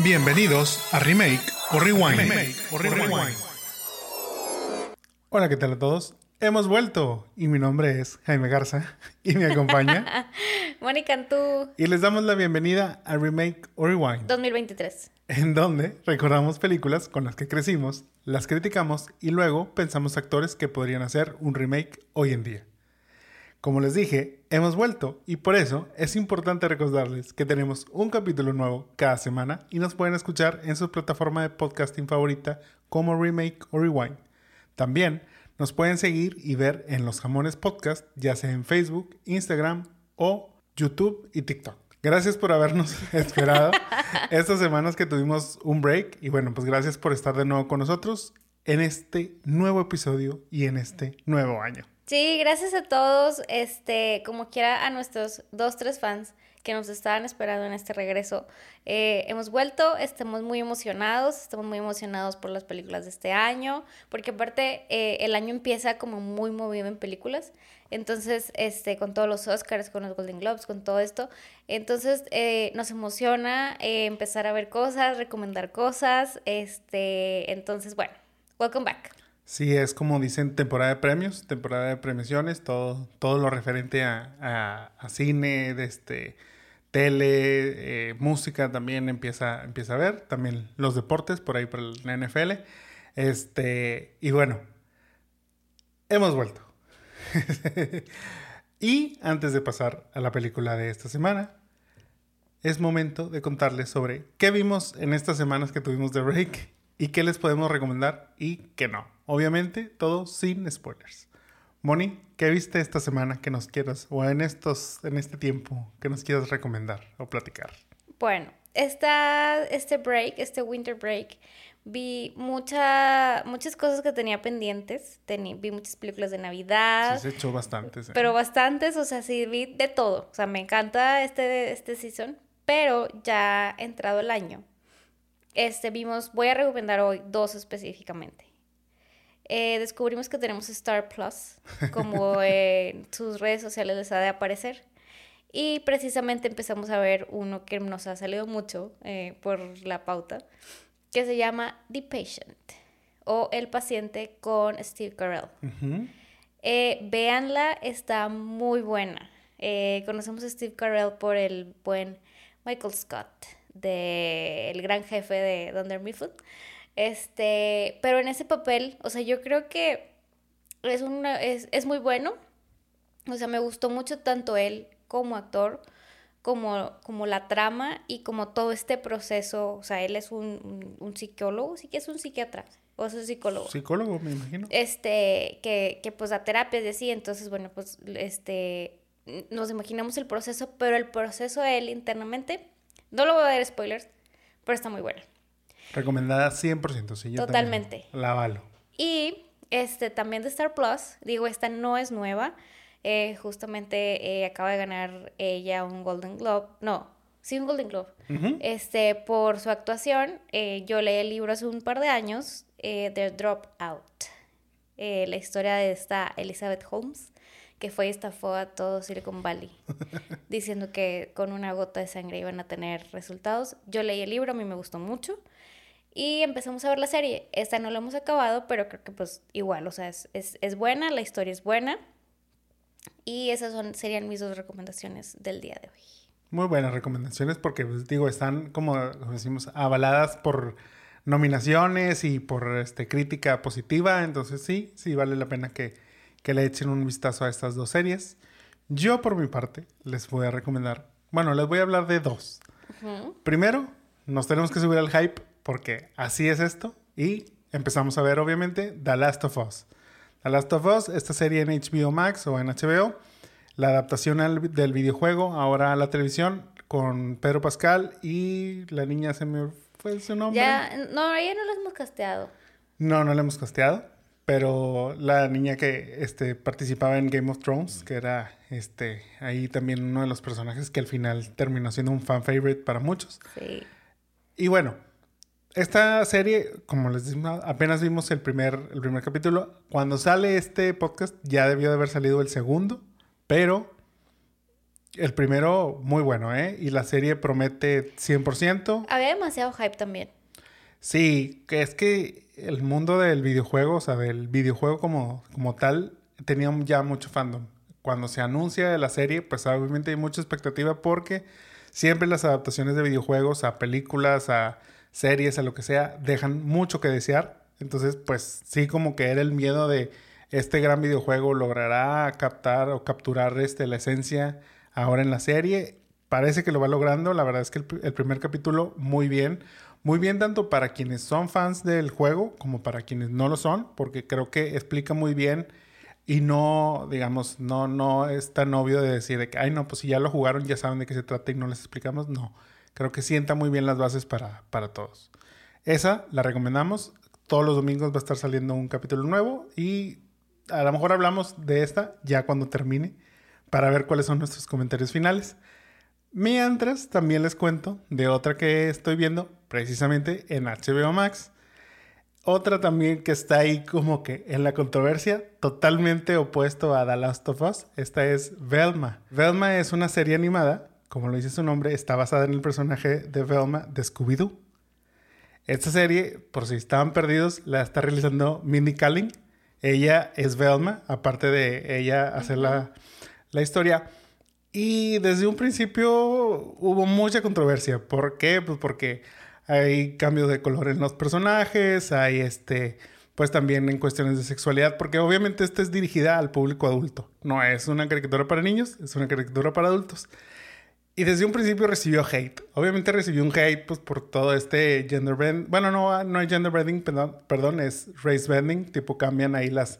Bienvenidos a Remake o Rewind. Hola, ¿qué tal a todos? Hemos vuelto y mi nombre es Jaime Garza y me acompaña Mónica Antú. Y les damos la bienvenida a Remake o Rewind 2023. En donde recordamos películas con las que crecimos, las criticamos y luego pensamos actores que podrían hacer un remake hoy en día. Como les dije, hemos vuelto y por eso es importante recordarles que tenemos un capítulo nuevo cada semana y nos pueden escuchar en su plataforma de podcasting favorita como Remake o Rewind. También nos pueden seguir y ver en los jamones podcast, ya sea en Facebook, Instagram o YouTube y TikTok. Gracias por habernos esperado estas semanas que tuvimos un break y bueno, pues gracias por estar de nuevo con nosotros en este nuevo episodio y en este nuevo año. Sí, gracias a todos, este, como quiera a nuestros dos, tres fans que nos estaban esperando en este regreso. Eh, hemos vuelto, estamos muy emocionados, estamos muy emocionados por las películas de este año, porque aparte eh, el año empieza como muy movido en películas, entonces, este, con todos los Oscars, con los Golden Globes, con todo esto, entonces eh, nos emociona empezar a ver cosas, recomendar cosas, este, entonces, bueno, welcome back. Sí, es como dicen temporada de premios, temporada de premiaciones, todo, todo lo referente a, cine, de este, tele, eh, música también empieza, empieza a ver, también los deportes por ahí por la NFL. Este, y bueno, hemos vuelto. y antes de pasar a la película de esta semana, es momento de contarles sobre qué vimos en estas semanas que tuvimos de break y qué les podemos recomendar y qué no. Obviamente, todo sin spoilers. Moni, ¿qué viste esta semana que nos quieras o en estos en este tiempo que nos quieras recomendar o platicar? Bueno, esta, este break, este winter break, vi mucha, muchas cosas que tenía pendientes. vi muchas películas de Navidad. Sí, se echó bastantes. ¿eh? Pero bastantes, o sea, sí vi de todo. O sea, me encanta este, este season, pero ya entrado el año este, vimos, voy a recomendar hoy dos específicamente. Eh, descubrimos que tenemos Star Plus, como en sus redes sociales les ha de aparecer. Y precisamente empezamos a ver uno que nos ha salido mucho eh, por la pauta, que se llama The Patient o El paciente con Steve Carell. Eh, véanla, está muy buena. conocemos a Steve Carell por el buen Michael Scott del gran jefe de Dunder Mifflin. Este, pero en ese papel, o sea, yo creo que es, una, es, es muy bueno. O sea, me gustó mucho tanto él como actor, como, como la trama y como todo este proceso. O sea, él es un, un, psicólogo, sí que es un psiquiatra. O es un psicólogo. Psicólogo, me imagino. Este, que, que pues da terapias y así. Entonces, bueno, pues, este, nos imaginamos el proceso, pero el proceso él internamente no lo voy a dar spoilers, pero está muy buena. Recomendada 100%, sí. Yo Totalmente. La valo. Y este, también de Star Plus, digo, esta no es nueva. Eh, justamente eh, acaba de ganar ella un Golden Globe. No, sí, un Golden Globe. este, por su actuación. Eh, yo leí el libro hace un par de años, The Dropout. la historia de esta Elizabeth Holmes que fue y estafó a todo Silicon Valley, diciendo que con una gota de sangre iban a tener resultados. Yo leí el libro, a mí me gustó mucho. Y empezamos a ver la serie. Esta no la hemos acabado, pero creo que pues igual, o sea, es, es, buena, la historia es buena. Y esas son, serían mis dos recomendaciones del día de hoy. Muy buenas recomendaciones porque, pues, digo, están, como decimos, avaladas por nominaciones y por este, crítica positiva. Entonces sí, sí vale la pena que, que le echen un vistazo a estas dos series. Yo, por mi parte, les voy a recomendar, bueno, les voy a hablar de dos. Primero, nos tenemos que subir al hype porque así es esto. Y empezamos a ver, obviamente, The Last of Us. The Last of Us, esta serie en HBO Max o en HBO, la adaptación del videojuego ahora a la televisión con Pedro Pascal y la niña se me fue su nombre. Ya, no, ella no la hemos casteado. No, no la hemos casteado. Pero la niña que este, participaba en Game of Thrones, que era este, ahí también uno de los personajes que al final terminó siendo un fan favorite para muchos. Sí. Y bueno, esta serie, como les decimos, apenas vimos el primer, el primer capítulo. Cuando sale este podcast, ya debió de haber salido el segundo, pero El primero, muy bueno, ¿eh? Y la serie promete 100%. Había demasiado hype también. Sí, es que el mundo del videojuego, o sea, del videojuego como, como tal, tenía ya mucho fandom. Cuando se anuncia la serie, pues obviamente hay mucha expectativa porque siempre las adaptaciones de videojuegos a películas, a series, a lo que sea, dejan mucho que desear. Entonces, pues sí, como que era el miedo de este gran videojuego logrará captar o capturar este, la esencia ahora en la serie. Parece que lo va logrando. La verdad es que el, primer capítulo, muy bien. Muy bien tanto para quienes son fans del juego como para quienes no lo son, porque creo que explica muy bien y no, digamos, no, no es tan obvio de decir de que, ay, no, pues si ya lo jugaron, ya saben de qué se trata y no les explicamos. No, creo que sienta muy bien las bases para, para todos. Esa la recomendamos. Todos los domingos va a estar saliendo un capítulo nuevo y a lo mejor hablamos de esta ya cuando termine para ver cuáles son nuestros comentarios finales. Mientras, también les cuento de otra que estoy viendo precisamente en HBO Max. Otra también que está ahí como que en la controversia, totalmente opuesto a The Last of Us. Esta es Velma. Velma es una serie animada, como lo dice su nombre, está basada en el personaje de Velma de Scooby-Doo. Esta serie, por si estaban perdidos, la está realizando Mindy Kaling. Ella es Velma, aparte de ella hacer la la historia. Y desde un principio hubo mucha controversia. ¿Por qué? Pues porque hay cambios de color en los personajes, hay este, pues también en cuestiones de sexualidad, porque obviamente esta es dirigida al público adulto. No es una caricatura para niños, es una caricatura para adultos. Y desde un principio recibió hate. Obviamente recibió un hate pues, por todo este gender bending. Bueno, no, no hay gender bending, perdón, perdón es race bending. Tipo cambian ahí las,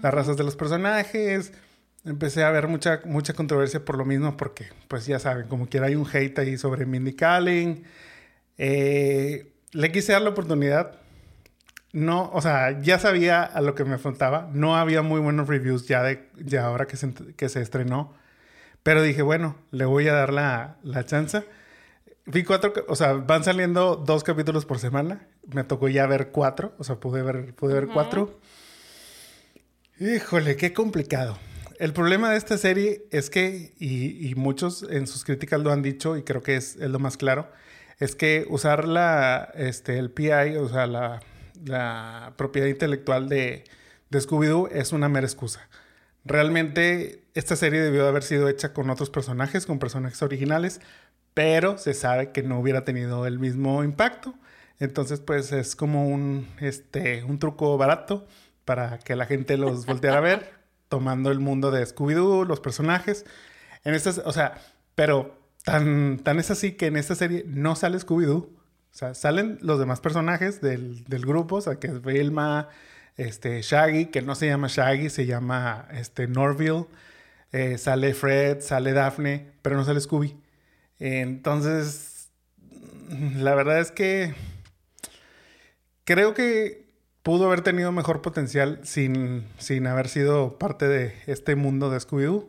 las razas de los personajes empecé a ver mucha, mucha controversia por lo mismo, porque, pues ya saben, como quiera hay un hate ahí sobre Mindy Kaling. Eh, le quise dar la oportunidad. No, o sea, ya sabía a lo que me afrontaba. No había muy buenos reviews ya de ya ahora que se, que se estrenó. Pero dije, bueno, le voy a dar la, la chance. Vi cuatro, o sea, van saliendo dos capítulos por semana. Me tocó ya ver cuatro, o sea, pude ver, pude ver cuatro. Híjole, qué complicado. El problema de esta serie es que, y, muchos en sus críticas lo han dicho, y creo que es, lo más claro, es que usar la, este, el PI, o sea, la, propiedad intelectual de, de Scooby-Doo es una mera excusa. Realmente esta serie debió haber sido hecha con otros personajes, con personajes originales, pero se sabe que no hubiera tenido el mismo impacto. Entonces, pues es como un, este, un truco barato para que la gente los volteara a ver tomando el mundo de Scooby-Doo, los personajes. En estas, o sea, pero tan, tan es así que en esta serie no sale Scooby-Doo. O sea, salen los demás personajes del, grupo, o sea, que es Vilma, este, Shaggy, que no se llama Shaggy, se llama este, Norville. Eh, sale Fred, sale Daphne, pero no sale Scooby. Entonces, la verdad es que creo que pudo haber tenido mejor potencial sin, sin haber sido parte de este mundo de Scooby-Doo.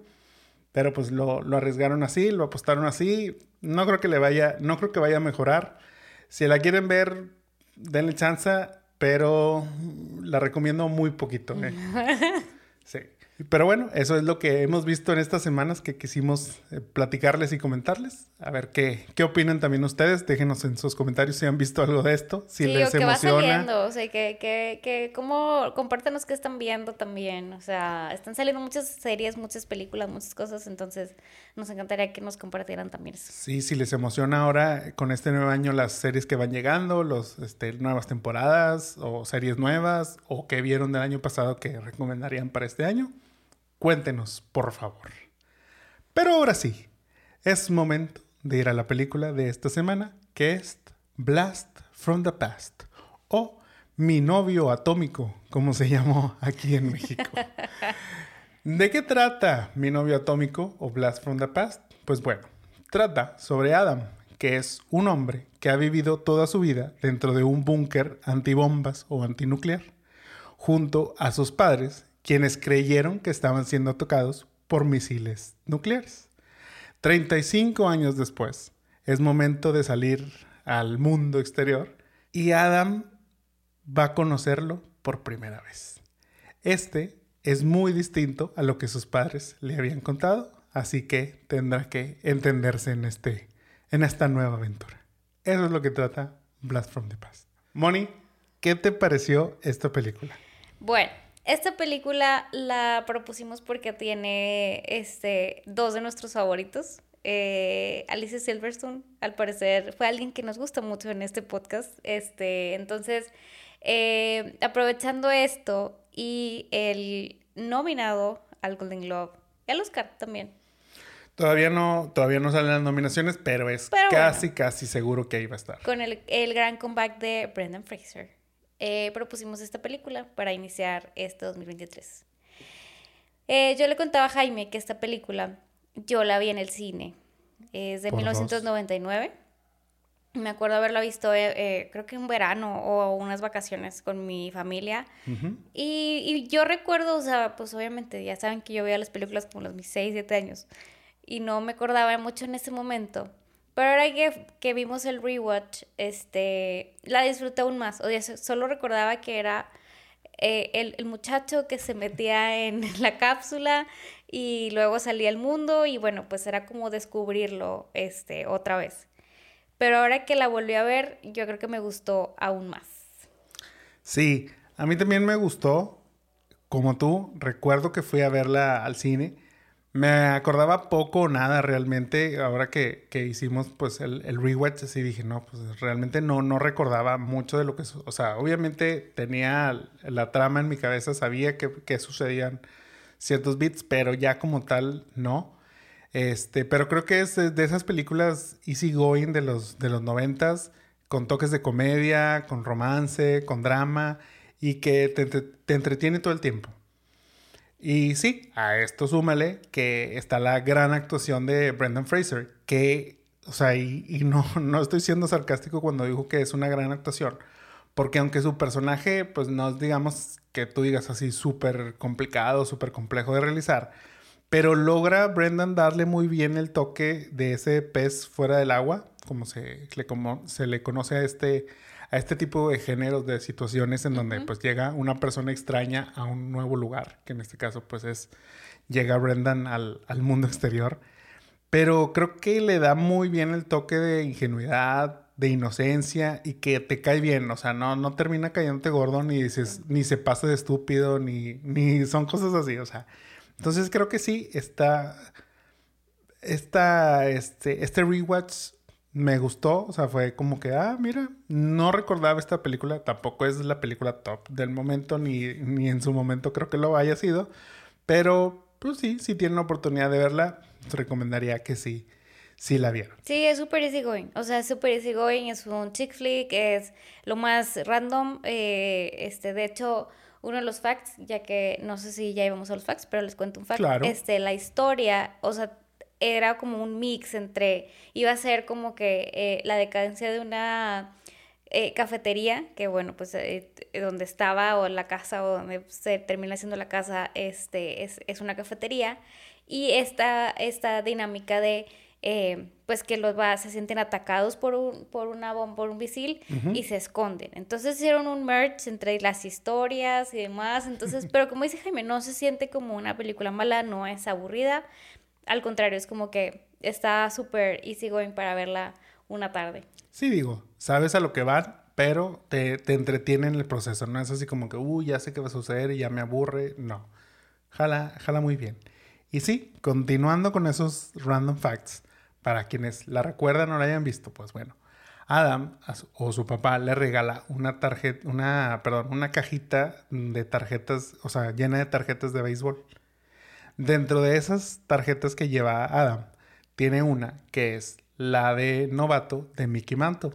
Pero pues lo, arriesgaron así, lo apostaron así. No creo que le vaya, no creo que vaya a mejorar. Si la quieren ver, denle chance, pero la recomiendo muy poquito. ¿eh? sí. Pero bueno, eso es lo que hemos visto en estas semanas que quisimos eh, platicarles y comentarles. A ver qué, qué opinan también ustedes. Déjenos en sus comentarios si han visto algo de esto, si les o que emociona. Va saliendo, o sea, que, que, que cómo, compártanos qué están viendo también. O sea, están saliendo muchas series, muchas películas, muchas cosas, entonces nos encantaría que nos compartieran también eso. Sí, si les emociona ahora con este nuevo año las series que van llegando, los este, nuevas temporadas o series nuevas o que vieron del año pasado que recomendarían para este año Cuéntenos, por favor. Pero ahora sí, es momento de ir a la película de esta semana, que es Blast from the Past, o Mi novio atómico, como se llamó aquí en México. ¿De qué trata Mi novio atómico o Blast from the Past? Pues bueno, trata sobre Adam, que es un hombre que ha vivido toda su vida dentro de un búnker antibombas o antinuclear, junto a sus padres quienes creyeron que estaban siendo tocados por misiles nucleares. 35 años después, es momento de salir al mundo exterior y Adam va a conocerlo por primera vez. Este es muy distinto a lo que sus padres le habían contado. así que tendrá que entenderse en, este, en esta nueva aventura. Eso es lo que trata Blast from the Past. Moni, ¿qué te pareció esta película? Bueno, esta película la propusimos porque tiene este, dos de nuestros favoritos. Eh, Alicia Silverstone, al parecer, fue alguien que nos gusta mucho en este podcast. Este, entonces, eh, aprovechando esto y el nominado al Golden Globe y al Oscar también. Todavía no, todavía no salen las nominaciones, pero es casi, casi seguro que ahí va a estar. Con el, el gran comeback de Brendan Fraser. Eh, propusimos esta película para iniciar este 2023. Eh, yo le contaba a Jaime que esta película yo la vi en el cine. Es de 1999. Me acuerdo haberla visto, eh, creo que un verano o unas vacaciones con mi familia. y, y, yo recuerdo, o sea, pues obviamente ya saben que yo veía las películas como los mis 6, 7 años. Y no me acordaba mucho en ese momento. Pero ahora que, que, vimos el rewatch, este, la disfruté aún más. O sea, solo recordaba que era eh, el, el, muchacho que se metía en la cápsula y luego salía al mundo y bueno, pues era como descubrirlo este, otra vez. Pero ahora que la volví a ver, yo creo que me gustó aún más. Sí, a mí también me gustó. Como tú, recuerdo que fui a verla al cine me acordaba poco o nada realmente. Ahora que, que hicimos pues el, rewatch, así dije, no, pues realmente no, no recordaba mucho de lo que... O sea, obviamente tenía la trama en mi cabeza, sabía que, que sucedían ciertos bits, pero ya como tal, no. Este, pero creo que es de esas películas easy going de los, de los noventas, con toques de comedia, con romance, con drama, y que te, te entretiene todo el tiempo. Y sí, a esto súmale que está la gran actuación de Brendan Fraser, que, o sea, y, no, no estoy siendo sarcástico cuando digo que es una gran actuación, porque aunque su personaje, pues no digamos, que tú digas así súper complicado, súper complejo de realizar, pero logra Brendan darle muy bien el toque de ese pez fuera del agua, como se le, como se le conoce a este a este tipo de géneros de situaciones en donde pues llega una persona extraña a un nuevo lugar, que en este caso pues es, llega Brendan al, al mundo exterior. Pero creo que le da muy bien el toque de ingenuidad, de inocencia y que te cae bien, o sea, no, no termina cayéndote gordo ni dices, ni se pasa de estúpido, ni, ni son cosas así, o sea. Entonces creo que sí, está, está, este, este rewatch me gustó, o sea, fue como que, ah, mira, no recordaba esta película, tampoco es la película top del momento, ni, ni en su momento creo que lo haya sido, pero pues sí, si tienen la oportunidad de verla, recomendaría que sí, sí la vieron. Sí, es súper easy going, o sea, súper easy going, es un chick flick, es lo más random, eh, este, de hecho, uno de los facts, ya que no sé si ya íbamos a los facts, pero les cuento un fact, claro. este, la historia, o sea, era como un mix entre, iba a ser como que eh, la decadencia de una eh, cafetería, que bueno, pues eh, donde estaba o la casa o donde se termina siendo la casa, este, es, es una cafetería, y esta, esta dinámica de... pues que los va, se sienten atacados por un, por una bomba, por un misil y se esconden. Entonces hicieron un merge entre las historias y demás. Entonces, pero como dice Jaime, no se siente como una película mala, no es aburrida. Al contrario, es como que está súper easy going para verla una tarde. Sí, digo, sabes a lo que van, pero te, te entretiene en el proceso. No es así como que, uy, ya sé qué va a suceder y ya me aburre. No. Jala, jala muy bien. Y sí, continuando con esos random facts, para quienes la recuerdan o la hayan visto, pues bueno, Adam o su papá le regala una tarjeta, una, perdón, una cajita de tarjetas, o sea, llena de tarjetas de béisbol. Dentro de esas tarjetas que lleva Adam, tiene una que es la de novato de Mickey Mantle.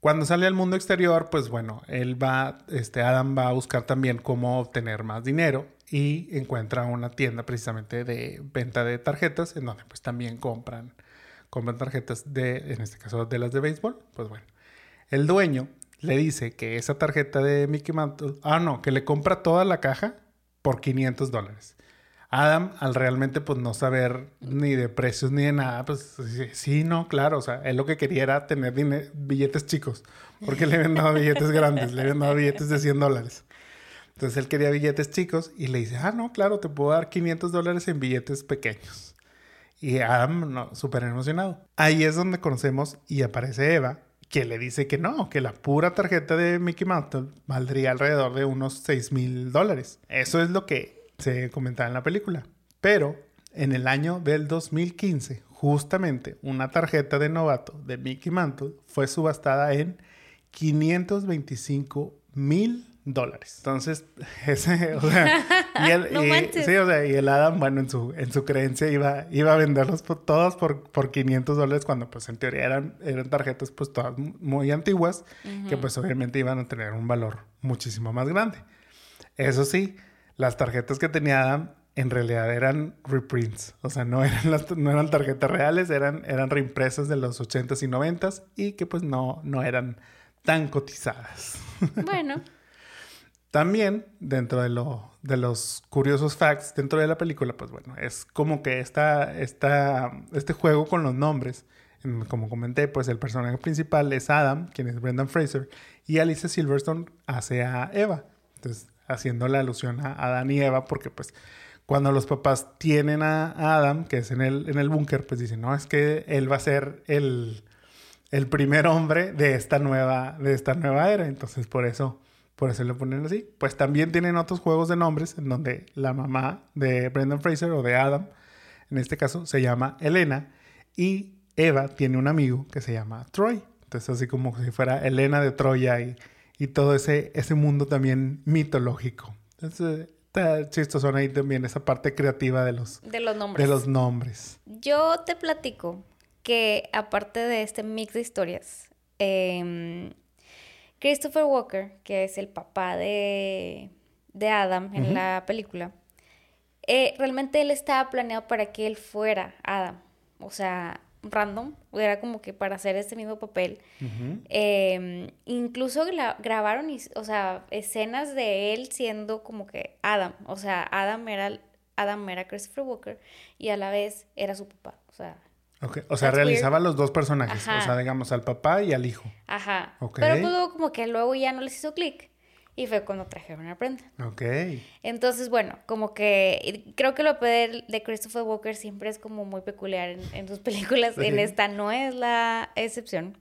Cuando sale al mundo exterior, pues bueno, él va, este Adam va a buscar también cómo obtener más dinero y encuentra una tienda precisamente de venta de tarjetas en donde pues también compran, compran tarjetas de, en este caso de las de béisbol. Pues bueno, el dueño le dice que esa tarjeta de Mickey Mantle, ah no, que le compra toda la caja por 500 dólares. Adam, al realmente pues no saber ni de precios ni de nada, pues sí, no, claro, o sea, él lo que quería era tener billetes chicos, porque le habían dado billetes grandes, le habían dado billetes de 100 dólares. Entonces él quería billetes chicos y le dice, ah, no, claro, te puedo dar 500 dólares en billetes pequeños. Y Adam, no, súper emocionado. Ahí es donde conocemos y aparece Eva, que le dice que no, que la pura tarjeta de Mickey Mouse valdría alrededor de unos 6 mil dólares. Eso es lo que se comentaba en la película. Pero en el año del 2015, justamente una tarjeta de novato de Mickey Mantle fue subastada en 525 mil dólares. Entonces, ese, o sea, y el, sí, o sea, y el Adam, bueno, en su, en su creencia iba, iba a venderlos todos por, por 500 dólares cuando pues en teoría eran, eran tarjetas pues todas muy antiguas, que pues obviamente iban a tener un valor muchísimo más grande. Eso sí, las tarjetas que tenía Adam en realidad eran reprints, o sea, no eran, las, no eran tarjetas reales, eran, eran reimpresas de los 80s y 90s y que pues no, no eran tan cotizadas. Bueno. También, dentro de, de los curiosos facts dentro de la película, pues bueno, es como que esta, esta, este juego con los nombres, como comenté, pues el personaje principal es Adam, quien es Brendan Fraser, y Alicia Silverstone hace a Eva. Entonces, haciendo la alusión a Adán y Eva, porque pues cuando los papás tienen a Adam, que es en el, en el búnker, pues dicen, no, es que él va a ser el, el primer hombre de esta nueva, de esta nueva era. Entonces, por eso por eso le ponen así. Pues también tienen otros juegos de nombres en donde la mamá de Brendan Fraser o de Adam, en este caso, se llama Elena y Eva tiene un amigo que se llama Troy. Entonces, así como si fuera Elena de Troya y, y todo ese, ese mundo también mitológico. Entonces, está chistoso ahí también esa parte creativa de los, de los nombres. De los nombres. Yo te platico que aparte de este mix de historias, eh, Christopher Walker, que es el papá de, de Adam en la película, eh, realmente él estaba planeado para que él fuera Adam. O sea, random, era como que para hacer este mismo papel. Em, incluso grabaron, o sea, escenas de él siendo como que Adam. O sea, Adam era, Adam era Christopher Walker y a la vez era su papá. O sea, Okay. O sea, realizaba los dos personajes. O sea, digamos, al papá y al hijo. Ajá. Pero pues luego como que luego ya no les hizo clic. Y fue cuando trajeron a Brenda. Ok. Entonces, bueno, como que creo que lo de, de Christopher Walker siempre es como muy peculiar en, sus películas. En esta no es la excepción.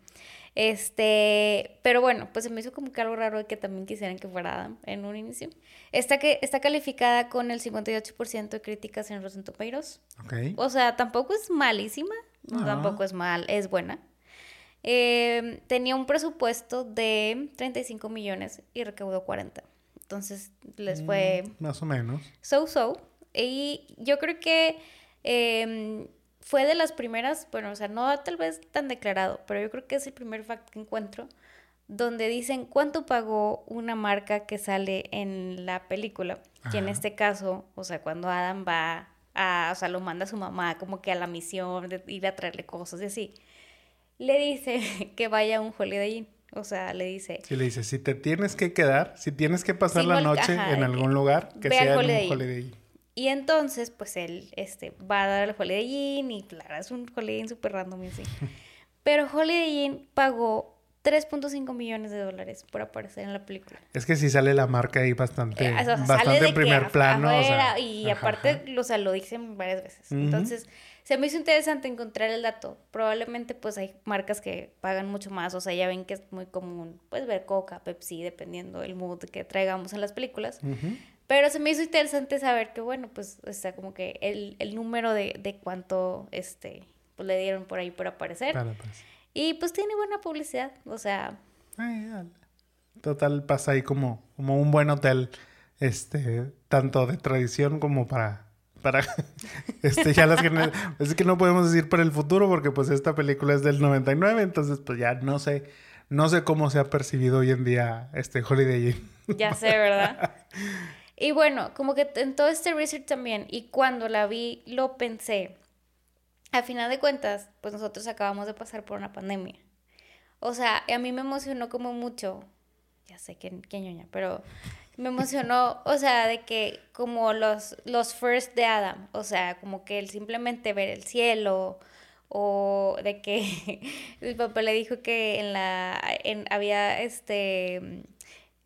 Este, pero bueno, pues se me hizo como que algo raro de que también quisieran que fuera Adam en un inicio. Está, que, está calificada con el 58% de críticas en Rotten Tomatoes. Okay. O sea, tampoco es malísima, tampoco es mal, es buena. Eh, tenía un presupuesto de 35 millones y recaudó 40. Entonces les fue... Mm, más o menos. So-so. Y yo creo que em, fue de las primeras, bueno, o sea, no tal vez tan declarado, pero yo creo que es el primer fact que encuentro donde dicen cuánto pagó una marca que sale en la película. Y en este caso, o sea, cuando Adam va a, o sea, lo manda a su mamá como que a la misión de ir a traerle cosas y así, le dice que vaya a un Holiday Inn. O sea, le dice... Sí, le dice, si te tienes que quedar, si tienes que pasar la noche en algún lugar, que sea en un Holiday Inn. Y entonces, pues él este, va a dar el Holiday Inn y claro, es un Holiday Inn súper random y así. Pero Holiday Inn pagó 3.5 millones de dólares por aparecer en la película. Es que sí sale la marca ahí bastante, eh, bastante en primer plano. y aparte, o sea, lo dicen varias veces. Entonces, se me hizo interesante encontrar el dato. Probablemente, pues, hay marcas que pagan mucho más. O sea, ya ven que es muy común, pues, ver Coca, Pepsi, dependiendo del mood que traigamos en las películas. Pero se me hizo interesante saber que, bueno, pues, está como que el, el número de, de cuánto, este, pues, le dieron por ahí por aparecer. Pues. Y pues tiene buena publicidad, o sea... total, pasa ahí como, como un buen hotel, este, tanto de tradición como para... Para, este, ya las es que no podemos decir para el futuro porque pues esta película es del 99, entonces pues ya no sé, no sé cómo se ha percibido hoy en día este Holiday Inn. Ya sé, ¿verdad? Y bueno, como que en todo este research también, y cuando la vi, lo pensé, a final de cuentas, pues nosotros acabamos de pasar por una pandemia. O sea, a mí me emocionó como mucho, ya sé que, que ñoña, pero me emocionó, o sea, de que como los, los first de Adam, o sea, como que él simplemente ver el cielo, o de que el papá le dijo que en la, en, había este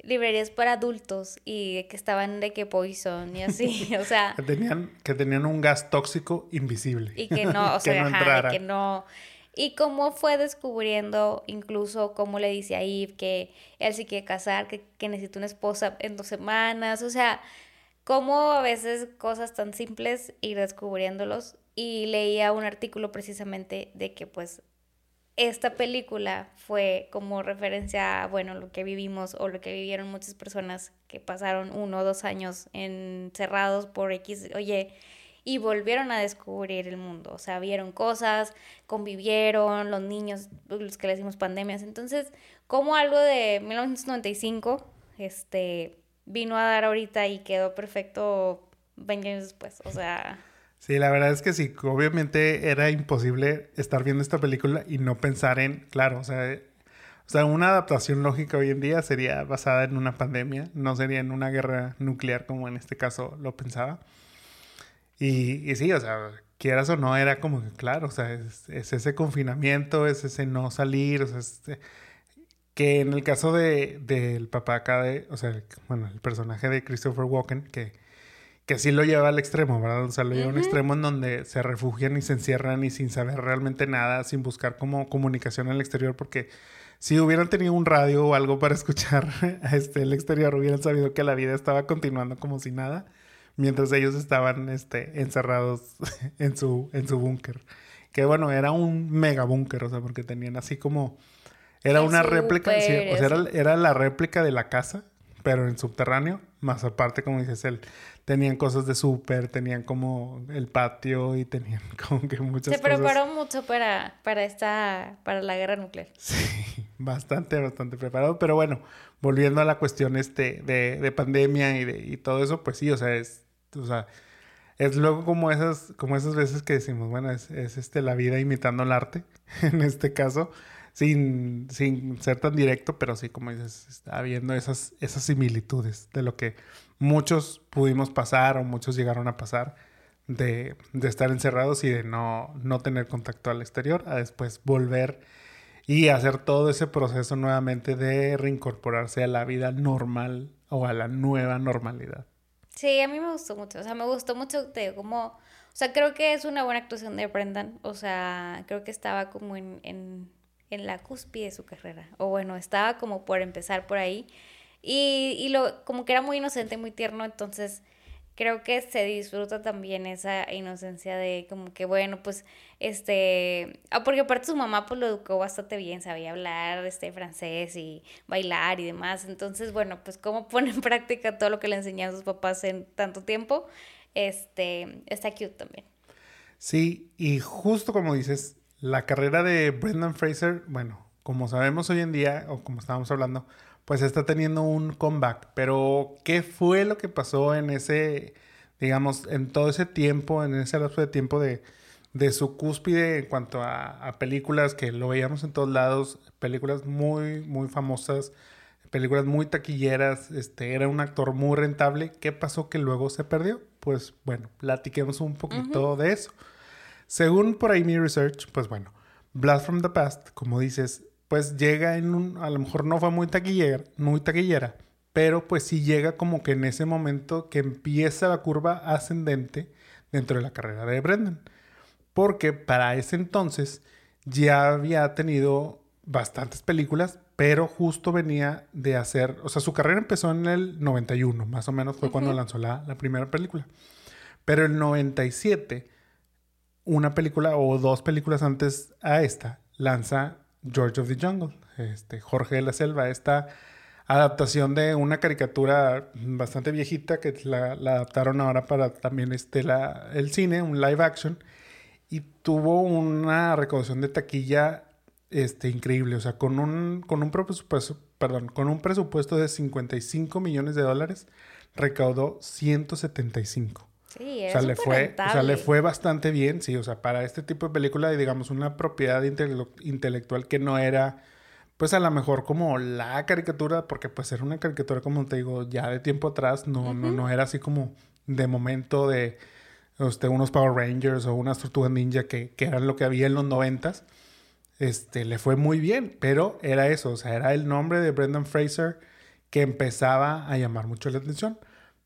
librerías para adultos y que estaban de que poison y así, o sea. que, tenían, que tenían un gas tóxico invisible. Y que no, o sea, ajá, que no. Y cómo fue descubriendo, incluso cómo le dice a Eve que él sí quiere casar, que, que necesita una esposa en dos semanas, o sea, cómo a veces cosas tan simples ir descubriéndolos. Y leía un artículo precisamente de que pues esta película fue como referencia a, bueno, lo que vivimos o lo que vivieron muchas personas que pasaron uno o dos años encerrados por X, oye, y volvieron a descubrir el mundo, o sea, vieron cosas, convivieron, los niños, los que le decimos pandemias, entonces, como algo de 1995, este, vino a dar ahorita y quedó perfecto 20 años después, o sea... Sí, la verdad es que sí, obviamente era imposible estar viendo esta película y no pensar en, claro, o sea, o sea, una adaptación lógica hoy en día sería basada en una pandemia, no sería en una guerra nuclear como en este caso lo pensaba. Y, y sí, o sea, quieras o no, era como que, claro, o sea, es, ese confinamiento, es ese no salir, o sea, este, que en el caso de, del papá acá de, o sea, bueno, el personaje de Christopher Walken, que que sí lo lleva al extremo, ¿verdad? O sea, lo lleva a un extremo en donde se refugian y se encierran y sin saber realmente nada, sin buscar como comunicación el exterior, porque si hubieran tenido un radio o algo para escuchar a este, el exterior, hubieran sabido que la vida estaba continuando como si nada, mientras ellos estaban este, encerrados en su, en su búnker. Que bueno, era un mega búnker, o sea, porque tenían así como... Era una réplica, o sea, era, era la réplica de la casa, pero en subterráneo, más aparte, como dices, él tenían cosas de súper, tenían como el patio y tenían como que muchas cosas. Se preparó mucho para, para esta, para la guerra nuclear. Sí, bastante, bastante preparado. Pero bueno, volviendo a la cuestión este de, de pandemia y, de, y todo eso, pues sí, o sea, es, o sea, es luego como esas, como esas veces que decimos, bueno, es, es este la vida imitando el arte, en este caso sin, sin ser tan directo, pero sí, como dices, está viendo esas, esas similitudes de lo que muchos pudimos pasar o muchos llegaron a pasar de, de estar encerrados y de no, no tener contacto al exterior, a después volver y hacer todo ese proceso nuevamente de reincorporarse a la vida normal o a la nueva normalidad. Sí, a mí me gustó mucho, o sea, me gustó mucho de cómo, o sea, creo que es una buena actuación de Brendan, o sea, creo que estaba como en la cúspide de su carrera. O bueno, estaba como por empezar por ahí. Y, y lo, como que era muy inocente, muy tierno, entonces creo que se disfruta también esa inocencia de como que bueno pues este ah, porque aparte su mamá pues lo educó bastante bien sabía hablar este francés y bailar y demás entonces bueno pues cómo pone en práctica todo lo que le enseñaron sus papás en tanto tiempo este está cute también sí y justo como dices la carrera de Brendan Fraser, bueno, como sabemos hoy en día, o como estábamos hablando, pues está teniendo un comeback. Pero, ¿qué fue lo que pasó en ese, digamos, en todo ese tiempo, en ese lapso de tiempo de, de su cúspide en cuanto a, a, películas que lo veíamos en todos lados, películas muy, muy famosas, películas muy taquilleras, este, era un actor muy rentable. ¿Qué pasó que luego se perdió? Pues bueno, platiquemos un poquito de eso. Según por ahí mi research, pues bueno, Blast from the Past, como dices, pues llega en un, a lo mejor no fue muy taquillera, muy taquillera, pero pues sí llega como que en ese momento que empieza la curva ascendente dentro de la carrera de Brendan. Porque para ese entonces ya había tenido bastantes películas, pero justo venía de hacer, o sea, su carrera empezó en el 91, más o menos fue cuando lanzó la, la primera película. Pero el 97 una película o dos películas antes a esta, lanza George of the Jungle, este, Jorge de la Selva, esta adaptación de una caricatura bastante viejita que la, adaptaron ahora para también este, la, el cine, un live action, y tuvo una recaudación de taquilla este, increíble, o sea, con un, con un presupuesto, perdón, con un presupuesto de 55 millones de dólares, recaudó 175. Sí, o sea, le fue, o sea, le fue bastante bien, sí, o sea, para este tipo de película, digamos, una propiedad intelectual que no era, pues a lo mejor como la caricatura, porque pues era una caricatura, como te digo, ya de tiempo atrás, no, no, no era así como de momento de este, unos Power Rangers o unas Tortugas Ninja que, que eran lo que había en los noventas. Este, le fue muy bien, pero era eso, o sea, era el nombre de Brendan Fraser que empezaba a llamar mucho la atención.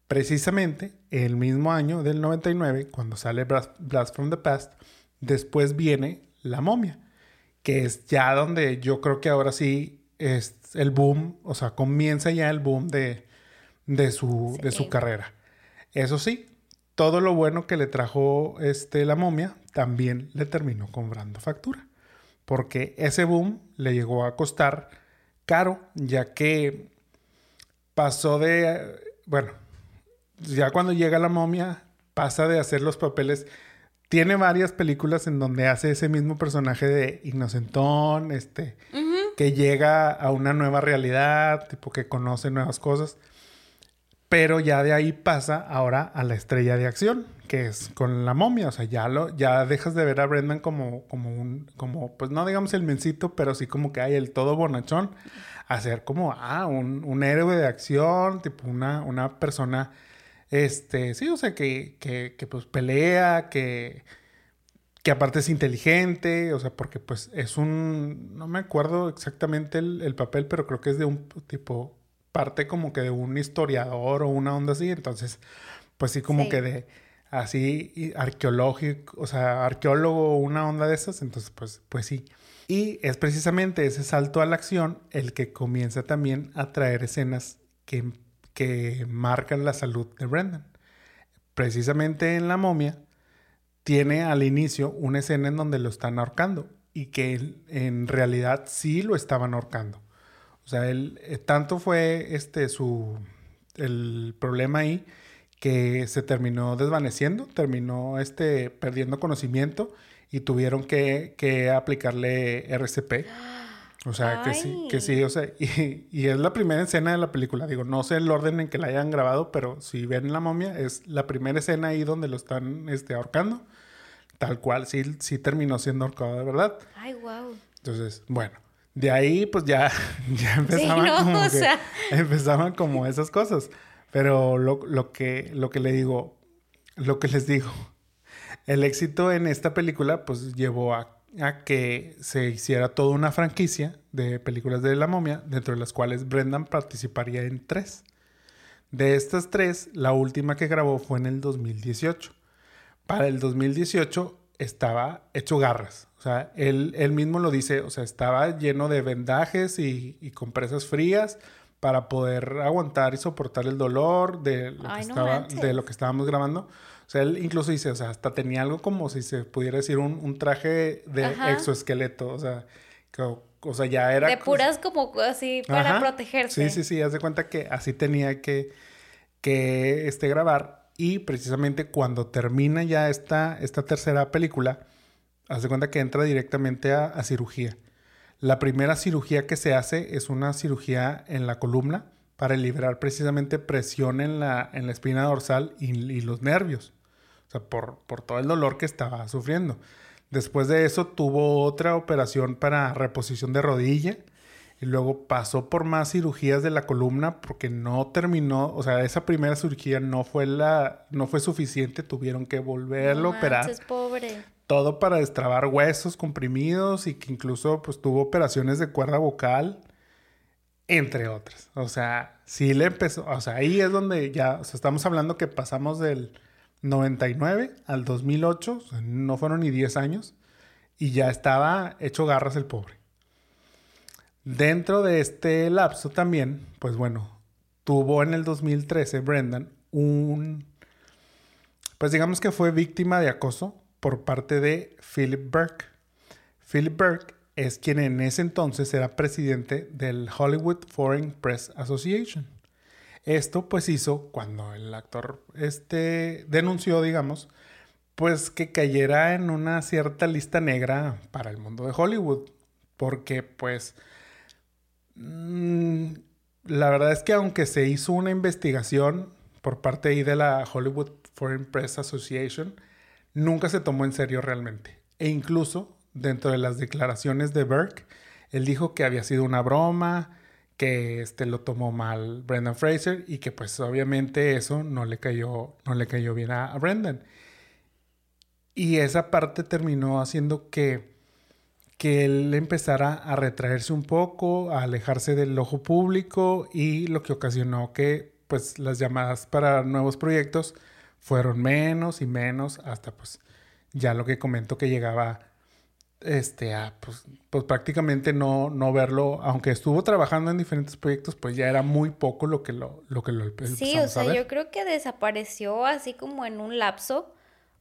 Precisamente el mismo año del 99, cuando sale Blast from the Past, después viene La momia, que es ya donde yo creo que ahora sí es el boom, o sea, comienza ya el boom de, de, su, de su carrera. Eso sí, todo lo bueno que le trajo este, La momia también le terminó cobrando factura, porque ese boom le llegó a costar caro, ya que pasó de, bueno, ya cuando llega la momia, pasa de hacer los papeles. Tiene varias películas en donde hace ese mismo personaje de inocentón, este, que llega a una nueva realidad, tipo que conoce nuevas cosas. Pero ya de ahí pasa ahora a la estrella de acción, que es con la momia. O sea, ya lo, ya dejas de ver a Brendan como, como un, como, pues no digamos el mencito, pero sí como que hay el todo bonachón. A ser como, ah, un, un héroe de acción, tipo una, una persona este, sí, o sea, que, que, que pues pelea, que, que aparte es inteligente, o sea, porque pues es un, no me acuerdo exactamente el, papel, pero creo que es de un tipo, parte como que de un historiador o una onda así, entonces, pues sí, como que de así arqueológico, o sea, arqueólogo o una onda de esas, entonces, pues, pues sí. Y es precisamente ese salto a la acción el que comienza también a traer escenas que que marcan la salud de Brendan. Precisamente en La momia tiene al inicio una escena en donde lo están ahorcando y que en realidad sí lo estaban ahorcando. O sea, él, eh, tanto fue este su el problema ahí que se terminó desvaneciendo, terminó este perdiendo conocimiento y tuvieron que, que aplicarle RCP. O sea, que sí, que sí, o sea, y, es la primera escena de la película. Digo, no sé el orden en que la hayan grabado, pero si ven la momia, es la primera escena ahí donde lo están este, ahorcando. Tal cual, sí, sí terminó siendo ahorcado de verdad. Ay, wow. Entonces, bueno, de ahí pues ya, ya empezaban, como empezaban como esas cosas. Pero lo, lo, que, lo que le digo, lo que les digo, el éxito en esta película pues llevó a a que se hiciera toda una franquicia de películas de la momia, dentro de las cuales Brendan participaría en tres. De estas tres, la última que grabó fue en el 2018. Para el 2018 estaba hecho garras. O sea, él, mismo lo dice, o sea, estaba lleno de vendajes y, y compresas frías para poder aguantar y soportar el dolor de lo, que, estaba, de lo que estábamos grabando. O sea, él incluso dice, o sea, hasta tenía algo como si se pudiera decir un, traje de exoesqueleto, o sea, o sea, ya era... De puras como así para protegerse. Sí, sí, sí, haz de cuenta que así tenía que, que este, grabar y precisamente cuando termina ya esta, esta tercera película, haz de cuenta que entra directamente a, cirugía. La primera cirugía que se hace es una cirugía en la columna para liberar precisamente presión en la, en la espina dorsal y los nervios por, todo el dolor que estaba sufriendo. Después de eso tuvo otra operación para reposición de rodilla y luego pasó por más cirugías de la columna porque no terminó, o sea, esa primera cirugía no fue la no fue suficiente, tuvieron que volverlo a operar. pobre. Todo para destrabar huesos comprimidos y que incluso pues tuvo operaciones de cuerda vocal entre otras. O sea, sí le empezó, o sea, ahí es donde ya, o sea, estamos hablando que pasamos del 99 al 2008, no fueron ni 10 años, y ya estaba hecho garras el pobre. Dentro de este lapso también, pues bueno, tuvo en el 2013 Brendan un, pues digamos que fue víctima de acoso por parte de Philip Burke. Philip Burke es quien en ese entonces era presidente del Hollywood Foreign Press Association. Esto pues hizo cuando el actor este, denunció, digamos, pues que cayera en una cierta lista negra para el mundo de Hollywood. Porque pues mm, la verdad es que aunque se hizo una investigación por parte ahí de la Hollywood Foreign Press Association, nunca se tomó en serio realmente. E incluso dentro de las declaraciones de Burke, él dijo que había sido una broma, que este lo tomó mal Brendan Fraser y que pues obviamente eso no le cayó, no le cayó bien a, Brendan. Y esa parte terminó haciendo que, que él empezara a retraerse un poco, a alejarse del ojo público y lo que ocasionó que pues las llamadas para nuevos proyectos fueron menos y menos hasta pues ya lo que comento que llegaba este a pues, pues prácticamente no, no verlo, aunque estuvo trabajando en diferentes proyectos, pues ya era muy poco lo que lo, lo que lo Sí, o sea, yo creo que desapareció así como en un lapso.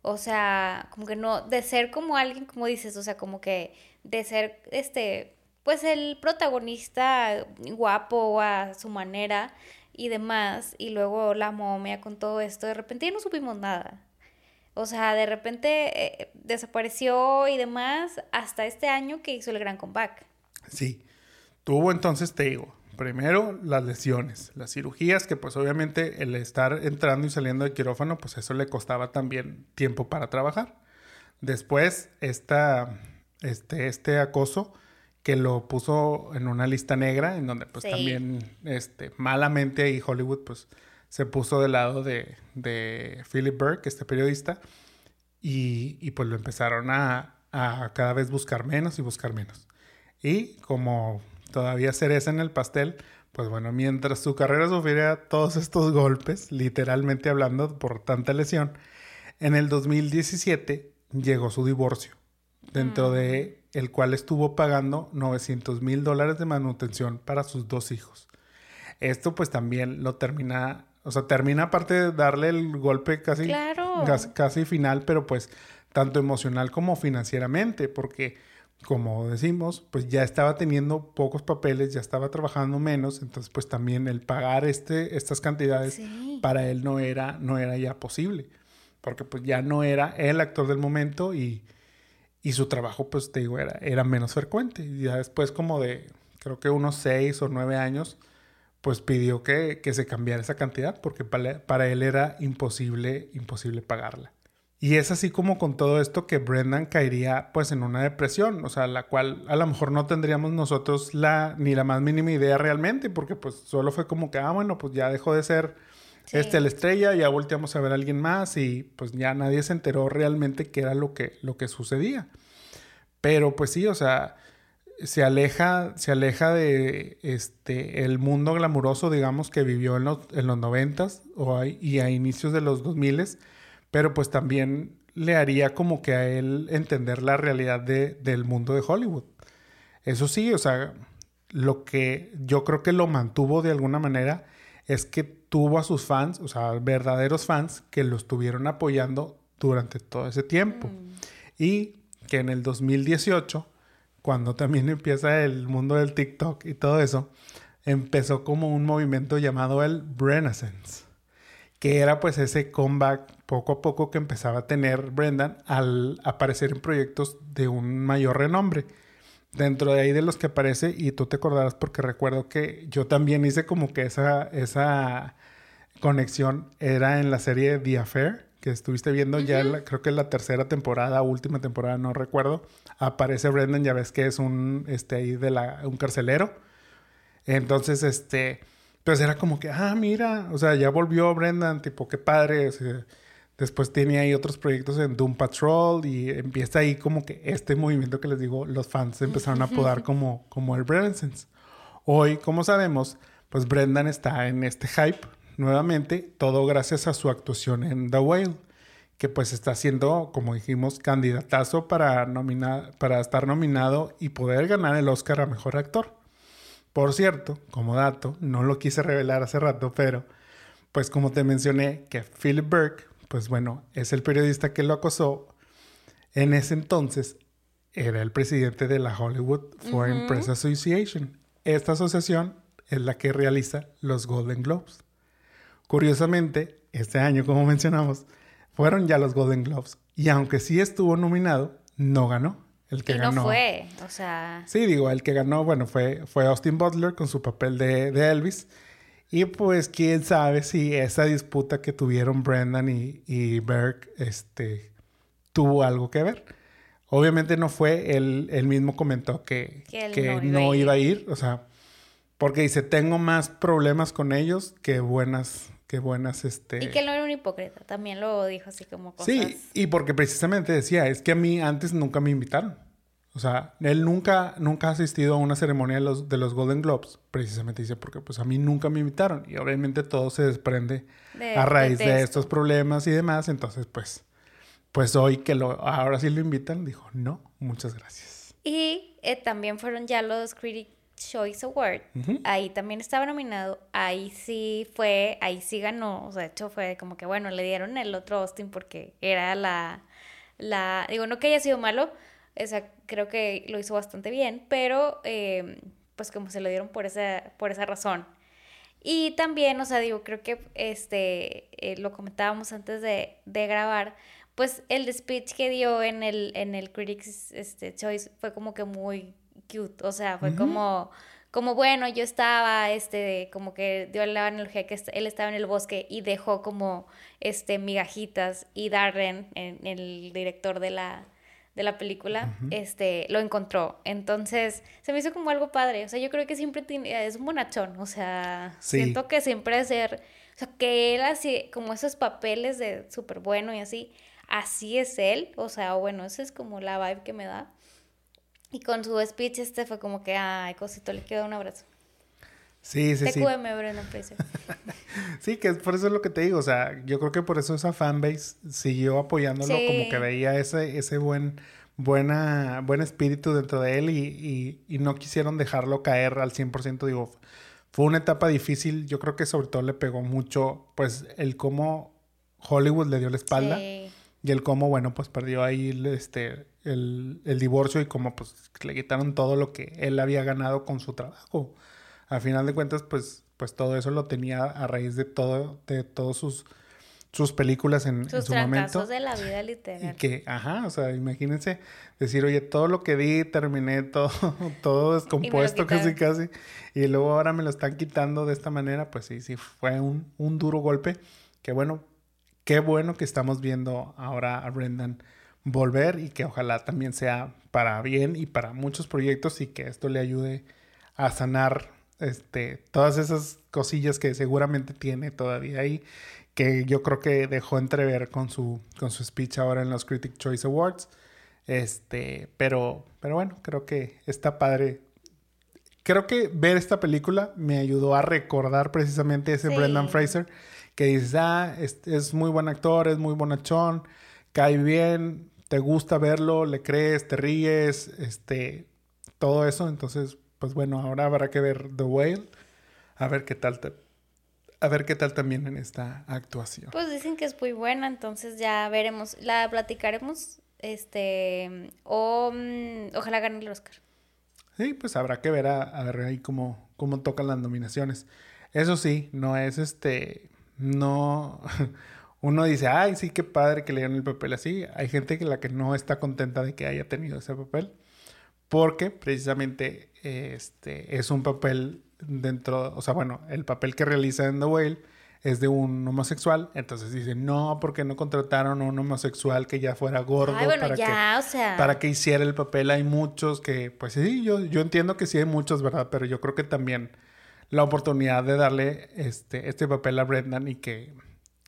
O sea, como que no, de ser como alguien, como dices, o sea, como que de ser este, pues el protagonista guapo a su manera y demás, y luego la momia con todo esto, de repente ya no supimos nada. O sea, de repente eh, desapareció y demás hasta este año que hizo el gran comeback. Sí, tuvo entonces, te digo, primero las lesiones, las cirugías, que pues obviamente el estar entrando y saliendo de quirófano, pues eso le costaba también tiempo para trabajar. Después, esta este, este acoso que lo puso en una lista negra, en donde pues también este, malamente ahí Hollywood pues se puso del lado de, de Philip Burke, este periodista, y, y pues lo empezaron a, a, cada vez buscar menos y buscar menos. Y como todavía cereza en el pastel, pues bueno, mientras su carrera sufría todos estos golpes, literalmente hablando por tanta lesión, en el 2017 llegó su divorcio dentro de mm. el cual estuvo pagando 900 mil dólares de manutención para sus dos hijos. Esto pues también lo termina, o sea, termina aparte de darle el golpe casi, casi, final, pero pues tanto emocional como financieramente, porque como decimos, pues ya estaba teniendo pocos papeles, ya estaba trabajando menos, entonces pues también el pagar este, estas cantidades para él no era, no era ya posible, porque pues ya no era el actor del momento y y su trabajo, pues te digo, era, era menos frecuente. Y ya después como de, creo que unos seis o nueve años, pues pidió que, se cambiara esa cantidad porque para, él era imposible, imposible pagarla. Y es así como con todo esto que Brendan caería pues en una depresión, o sea, la cual a lo mejor no tendríamos nosotros la, ni la más mínima idea realmente, porque pues solo fue como que, ah, bueno, pues ya dejó de ser este la estrella, ya volteamos a ver a alguien más y pues ya nadie se enteró realmente qué era lo que, lo que sucedía. Pero pues sí, o sea, se aleja, se aleja de este, el mundo glamuroso, digamos, que vivió en los, en los 90 y a inicios de los 2000 pero pues también le haría como que a él entender la realidad de, del mundo de Hollywood. Eso sí, o sea, lo que yo creo que lo mantuvo de alguna manera es que tuvo a sus fans, o sea, verdaderos fans que lo estuvieron apoyando durante todo ese tiempo. Mm. Y que en el 2018, cuando también empieza el mundo del TikTok y todo eso, empezó como un movimiento llamado el Renaissance, que era pues ese comeback poco a poco que empezaba a tener Brendan al aparecer en proyectos de un mayor renombre dentro de ahí de los que aparece, y tú te acordarás porque recuerdo que yo también hice como que esa, esa conexión era en la serie The Affair, que estuviste viendo ya, creo que es la tercera temporada, última temporada, no recuerdo. Aparece Brendan, ya ves que es un, este, ahí de la, un carcelero. Entonces, este, pues era como que, ah, mira, o sea, ya volvió Brendan, tipo, qué padre. Después tiene ahí otros proyectos en Doom Patrol y empieza ahí como que este movimiento que les digo, los fans empezaron a apodar como, como el Brendansense. Hoy, como sabemos, pues Brendan está en este hype nuevamente, todo gracias a su actuación en The Whale, que pues está siendo, como dijimos, candidatazo para, para estar nominado y poder ganar el Oscar a Mejor Actor. Por cierto, como dato, no lo quise revelar hace rato, pero pues como te mencioné, que Philip Burke pues bueno, es el periodista que lo acosó. En ese entonces era el presidente de la Hollywood Foreign Press Association. Esta asociación es la que realiza los Golden Globes. Curiosamente, este año, como mencionamos, fueron ya los Golden Globes. Y aunque sí estuvo nominado, no ganó. El que ganó. No fue, o sea. Sí, digo, el que ganó, bueno, fue, fue Austin Butler con su papel de, de Elvis. Y pues quién sabe si esa disputa que tuvieron Brendan y, y Berg este, tuvo algo que ver. Obviamente no fue, él, mismo comentó que, que, no, iba, a ir, o sea, porque dice, tengo más problemas con ellos que buenas, que buenas, este... Y que él no era un hipócrita, también lo dijo así como cosas... Sí, y porque precisamente decía, es que a mí antes nunca me invitaron. O sea, él nunca, nunca ha asistido a una ceremonia de los, de los Golden Globes, precisamente dice, porque pues a mí nunca me invitaron. Y obviamente todo se desprende De- a raíz de de, esto. estos problemas y demás. Entonces, pues, pues hoy que lo, ahora sí lo invitan, dijo, no, muchas gracias. Y eh, también fueron ya los Critic Choice Award. Ahí también estaba nominado. Ahí sí fue, ahí sí ganó. O sea, de hecho fue como que, bueno, le dieron el otro Austin porque era la, la, digo, no que haya sido malo, o sea, creo que lo hizo bastante bien, pero eh, pues como se lo dieron por esa, por esa razón. Y también, o sea, digo, creo que este, eh, lo comentábamos antes de, de grabar, pues el speech que dio en el, en el Critics este, Choice fue como que muy cute, o sea, fue como, como bueno, yo estaba, este, como que dio la analogía que él estaba en el bosque y dejó como, este, migajitas y Darren, en- el director de la, de la película, este, lo encontró. Entonces, se me hizo como algo padre. O sea, yo creo que siempre tiene, es un bonachón. O sea, Sí. siento que siempre ser, o sea, que él así, como esos papeles de súper bueno y así, así es él. O sea, bueno, esa es como la vibe que me da. Y con su speech este fue como que, ay, cosito, le queda un abrazo. Sí, sí, sí. TQM, Brendan Fraser. Sí, que es por eso es lo que te digo. O sea, yo creo que por eso esa fanbase siguió apoyándolo, Sí. como que veía ese, ese buen, buena, buen espíritu dentro de él y, y- y no quisieron dejarlo caer al 100%. Digo, fue una etapa difícil. Yo creo que sobre todo le pegó mucho, pues, el cómo Hollywood le dio la espalda. Sí. Y el cómo, bueno, pues perdió ahí el, este, el, el divorcio y cómo pues le quitaron todo lo que él había ganado con su trabajo. A final de cuentas, pues, pues todo eso lo tenía a raíz de todo, de todos sus, sus películas en, en Sus su momento. de la vida Y literal. que, ajá, o sea, imagínense decir, oye, todo lo que di, terminé todo, todo descompuesto casi casi, y luego ahora me lo están quitando de esta manera, pues sí, sí, fue un, un duro golpe, que bueno, qué bueno que estamos viendo ahora a Brendan volver y que ojalá también sea para bien y para muchos proyectos y que esto le ayude a sanar este, todas esas cosillas que seguramente tiene todavía ahí, que yo creo que dejó entrever con su, con su speech ahora en los Critic Choice Awards. Este, pero, pero bueno, creo que está padre. Creo que ver esta película me ayudó a recordar precisamente ese Sí. Brendan Fraser, que dices, ah, es, es muy buen actor, es muy bonachón, cae bien, te gusta verlo, le crees, te ríes, este, todo eso. Entonces, pues bueno, ahora habrá que ver The Whale, a ver qué tal, te- a ver qué tal también en esta actuación. Pues dicen que es muy buena, entonces ya veremos, la platicaremos, este, o mm, ojalá gane el Oscar. Sí, pues habrá que ver a, a ver ahí cómo, cómo tocan las nominaciones. Eso sí, no es este, no, uno dice, ay, sí, qué padre que le dieron el papel así. Hay gente que la que no está contenta de que haya tenido ese papel, porque precisamente este es un papel dentro, o sea, bueno, el papel que realiza en The Whale es de un homosexual, entonces dicen, no, porque no contrataron a un homosexual que ya fuera gordo Ay, bueno, para que ya, o sea, para que hiciera el papel. Hay muchos que, pues sí, yo, yo entiendo que sí hay muchos, ¿verdad? Pero yo creo que también la oportunidad de darle este, este papel a Brendan y que,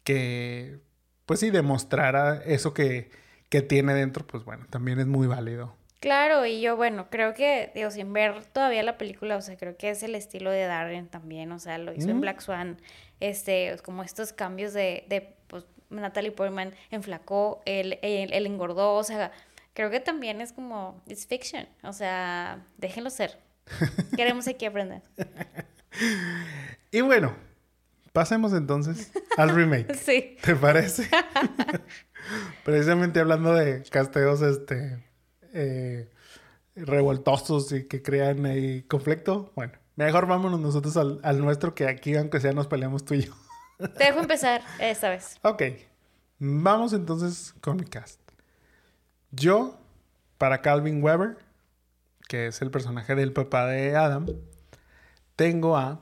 que pues sí, demostrara eso que, que tiene dentro, pues bueno, también es muy válido. claro, y yo, bueno, creo que, digo, sin ver todavía la película, o sea, creo que es el estilo de Darren también, o sea, lo hizo en. Black Swan, este, como estos cambios de, de pues, Natalie Portman enflacó, él, él, él engordó, o sea, creo que también es como, it's fiction, o sea, déjenlo ser. Queremos aquí aprender. Y bueno, pasemos entonces al remake. Sí. ¿Te parece? Precisamente hablando de casteos este eh, revoltosos y que crean ahí conflicto. Bueno, mejor vámonos nosotros al, al nuestro que aquí, aunque sea, nos peleamos tú y yo. Te dejo empezar esta vez. Ok, vamos entonces con mi cast. Yo, para Calvin Weber, que es el personaje del papá de Adam, tengo a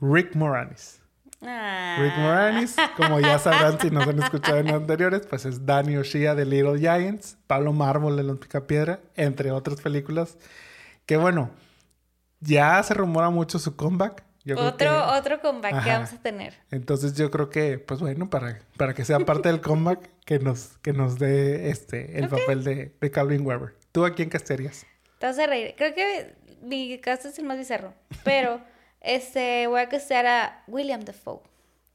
Rick Moranis. Ah. Rick Moranis, como ya sabrán si nos han escuchado en los anteriores, pues es Danny Oshia de Little Giants, Pablo Mármol de Los Picapiedra, entre otras películas. Que bueno, ya se rumora mucho su comeback. Yo Otro, que- otro comeback que vamos a tener. Entonces yo creo que, pues bueno, para, para que sea parte del comeback, que nos, que nos dé este, el papel de, de Calvin Weber. ¿Tú a quién castearías? Te vas a reír. Creo que mi caso es el más bizarro. Pero, este, voy a castear a William Dafoe.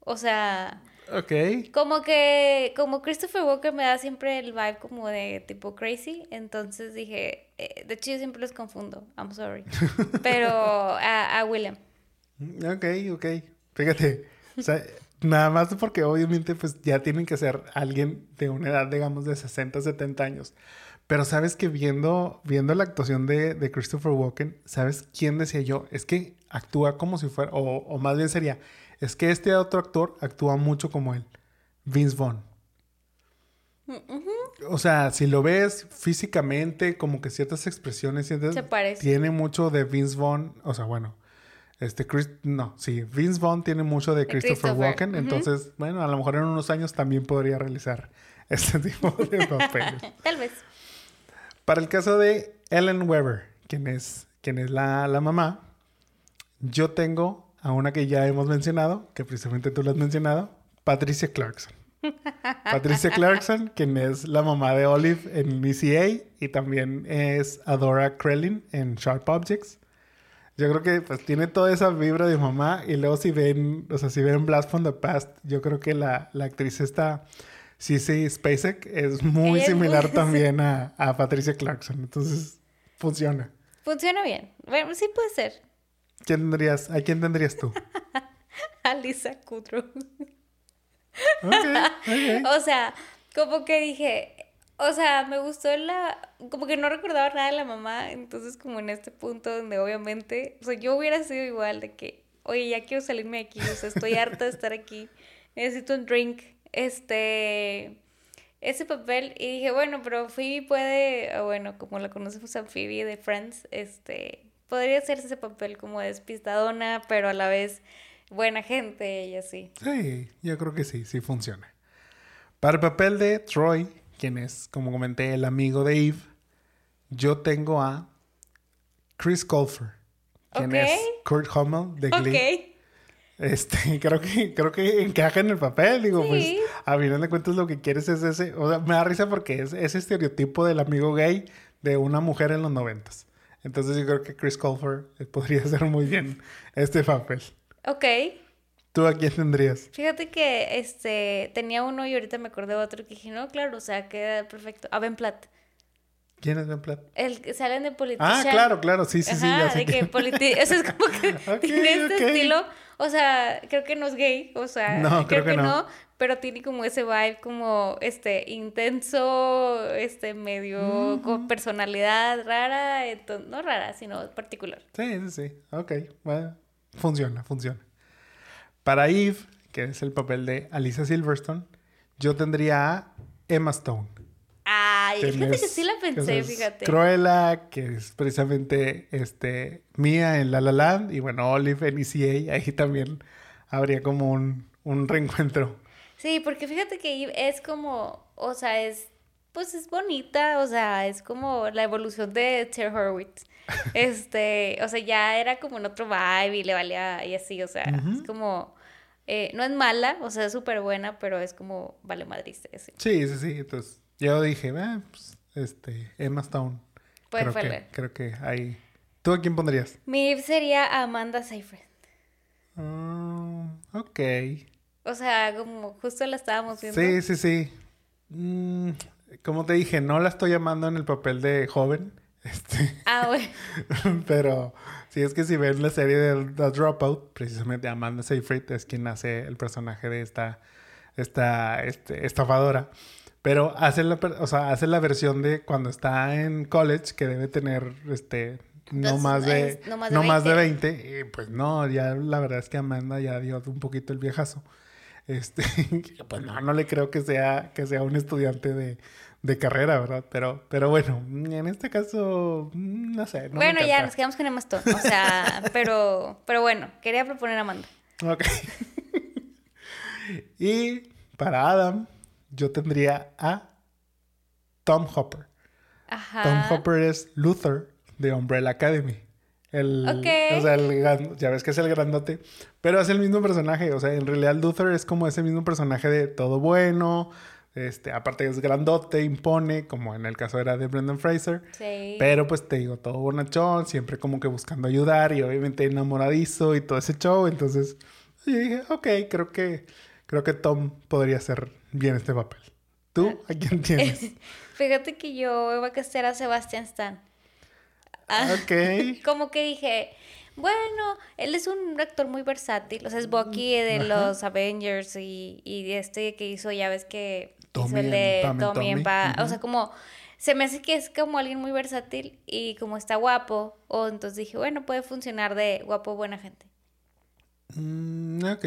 O sea, como que, como Christopher Walker me da siempre el vibe como de tipo crazy. Entonces dije, eh, de hecho yo siempre los confundo. I'm sorry. Pero a, a William. Ok, ok. Fíjate, o sea, nada más porque obviamente pues ya tienen que ser alguien de una edad, digamos, de 60, 70 años. Pero sabes que viendo, viendo la actuación de, de Christopher Walken, ¿sabes quién decía yo? Es que actúa como si fuera, o, o más bien sería, es que este otro actor actúa mucho como él, Vince Vaughn. O sea, si lo ves físicamente, como que ciertas expresiones, sientes- Se parece. tiene mucho de Vince Vaughn, o sea, bueno, este Chris, no, sí, Vince Vaughn tiene mucho de Christopher, Christopher, Walken, entonces, bueno, a lo mejor en unos años también podría realizar este tipo de papeles. Tal vez. Para el caso de Ellen Weber, quien es, quien es la, la mamá, yo tengo a una que ya hemos mencionado, que precisamente tú lo has mencionado, Patricia Clarkson. Patricia Clarkson, quien es la mamá de Olive en ECA y también es Adora Krellin en Sharp Objects. Yo creo que pues tiene toda esa vibra de mamá y luego si ven, o sea, si ven Blast from the Past, yo creo que la, la actriz esta, Cissy Spacek, es muy similar también a, a Patricia Clarkson. Entonces, funciona. Funciona bien. Bueno, sí puede ser. ¿Quién tendrías, ¿A quién tendrías tú? A Lisa Kudrow. Ok, ok. O sea, como que dije, o sea, me gustó la, como que no recordaba nada de la mamá, entonces como en este punto donde obviamente, o sea, yo hubiera sido igual de que, oye, ya quiero salirme de aquí, o sea, estoy harta de estar aquí, necesito un drink, este, ese papel, y dije, bueno, pero Phoebe puede, o bueno, como la conocemos a Phoebe de Friends, este, podría hacerse ese papel como despistadona, pero a la vez buena gente y así. Sí, yo creo que sí, sí funciona. Para el papel de Troy, quien es, como comenté, el amigo de Eve, yo tengo a Chris Colfer, quien Ok. es Kurt Hummel de Glee. Ok. Este, creo que, creo que encaja en el papel, digo, Sí. pues, a final de cuentas lo que quieres es ese, o sea, me da risa porque es ese estereotipo del amigo gay de una mujer en los noventas. Entonces yo creo que Chris Colfer eh, podría hacer muy bien este papel. Ok. ¿Tú a quién tendrías? Fíjate que este tenía uno y ahorita me acordé de otro que dije, no, claro, o sea, queda perfecto. A Ben Platt. ¿Quién es Ben Platt? El que salen de Politician. Ah, claro, claro, sí, sí, sí, ya sé de que que- politi- Eso es como que tiene este estilo. O sea, creo que no es gay. O sea, No, creo que que, no. no. Pero tiene como ese vibe como este intenso, este medio con personalidad rara. ento- no rara, sino particular. Sí, sí, sí. Ok, bueno, funciona, funciona. Para Eve, que es el papel de Alicia Silverstone, yo tendría a Emma Stone. Ay, fíjate que sí la pensé, fíjate. Cruella, que es precisamente este, Mia en La La Land, y bueno, Olive en ECA, ahí también habría como un, un reencuentro. Sí, porque fíjate que es como, o sea, es, pues es bonita, o sea, es como la evolución de Ter Horowitz. Este, o sea, ya era como en otro vibe y le valía y así, o sea, es como, eh, no es mala, o sea, es súper buena, pero es como, vale madriste. Sí, sí, sí. Entonces, yo dije, ah, pues, este, Emma Stone. Puede creo, que, creo que ahí. ¿Tú a quién pondrías? Mi sería Amanda Seyfried. Mm, ok. O sea, como justo la estábamos viendo. Sí, sí, sí. Mm, como te dije, no la estoy llamando en el papel de joven. Este, Ah, bueno. pero sí es que si ven la serie de The Dropout, precisamente Amanda Seyfried es quien hace el personaje de esta, esta este, estafadora. Pero hace la, o sea, hace la versión de cuando está en college, que debe tener este no más de es- no más de no más de 20. 20. Y pues no, ya la verdad es que Amanda ya dio un poquito el viejazo. Este, pues no, no le creo que sea, que sea un estudiante de, de carrera, ¿verdad? Pero, pero bueno, en este caso, mm, no sé. no bueno, ya nos quedamos con Emma Stone. O sea, pero, pero bueno, quería proponer a Amanda. Ok. y para Adam, yo tendría a Tom Hopper. Ajá. Tom Hopper es Luther de Umbrella Academy. El. O sea, el gran- ya ves que es el grandote. Pero es el mismo personaje. O sea, en realidad Luther es como ese mismo personaje de todo bueno, Este, aparte es grandote, impone, como en el caso era de Brendan Fraser. Sí. Pero pues te digo, todo bonachón, siempre como que buscando ayudar y obviamente enamoradizo y todo ese show. Entonces, yo dije, ok, creo que, creo que Tom podría hacer bien este papel. ¿Tú a quién tienes? Fíjate que yo iba a castear a Sebastian Stan. Ah, ok. Como que dije, bueno, él es un actor muy versátil. O sea, es Bucky de Ajá. los Avengers y, y este que hizo, ya ves que hizo Tommy el de Tommy Tommy. Pa- O sea, como se me hace que es como alguien muy versátil y como está guapo. O entonces dije, bueno, puede funcionar de guapo, buena gente. Mm, ok.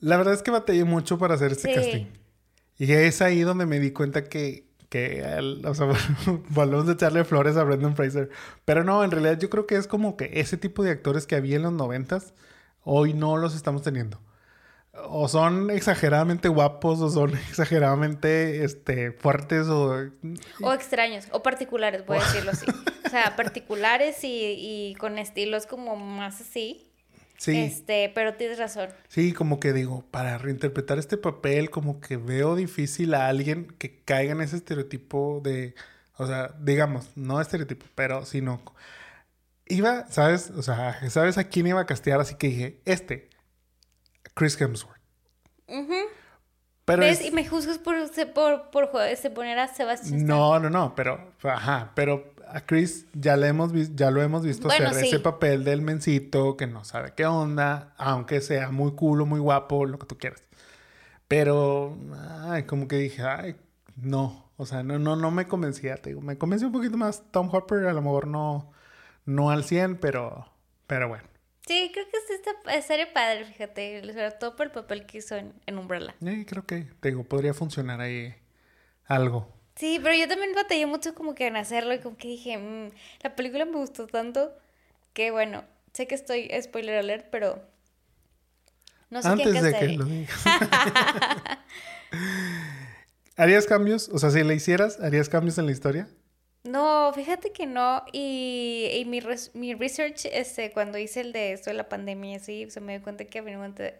La verdad es que batallé mucho para hacer este Sí. casting. Y es ahí donde me di cuenta que, que el- o sea, volvemos a echarle flores a Brendan Fraser. Pero no, en realidad yo creo que es como que ese tipo de actores que había en los noventas, hoy no los estamos teniendo. O son exageradamente guapos, o son exageradamente este, fuertes, o... O extraños, o particulares, voy a decirlo así. O sea, particulares y, y con estilos como más así. Sí. Este, pero tienes razón. Sí, como que digo, para reinterpretar este papel, como que veo difícil a alguien que caiga en ese estereotipo de, o sea, digamos, no estereotipo, pero sino, iba, ¿sabes? O sea, ¿sabes a quién iba a castear? Así que dije, este, Chris Hemsworth. Ujú. Pero ¿Ves? es- Y me juzgas por, por, por, este, poner a Sebastián no, no, no, pero, ajá, pero a Chris ya, le hemos ya lo hemos visto Bueno, hacer sí. ese papel del mencito que no sabe qué onda, aunque sea muy culo, muy guapo, lo que tú quieras. Pero, ay, como que dije, ay, no, o sea, no, no, no me convencía, te digo, me convenció un poquito más Tom Hopper, a lo mejor no, no al 100, pero, pero bueno. Sí, creo que sí está, estaría padre, fíjate. Sobre todo por el papel que hizo en, en Umbrella. Eh, creo que, te digo, podría funcionar ahí algo. Sí, pero yo también batallé mucho como que en hacerlo y como que dije, "Mm, la película me gustó tanto que bueno, sé que estoy spoiler alert, pero no sé Antes quién de que lo digas. ¿Harías cambios? O sea, si le hicieras, ¿harías cambios en la historia? No, fíjate que no. Y, y mi, res- mi research, este, cuando hice el de esto de la pandemia, sí, se me dio cuenta que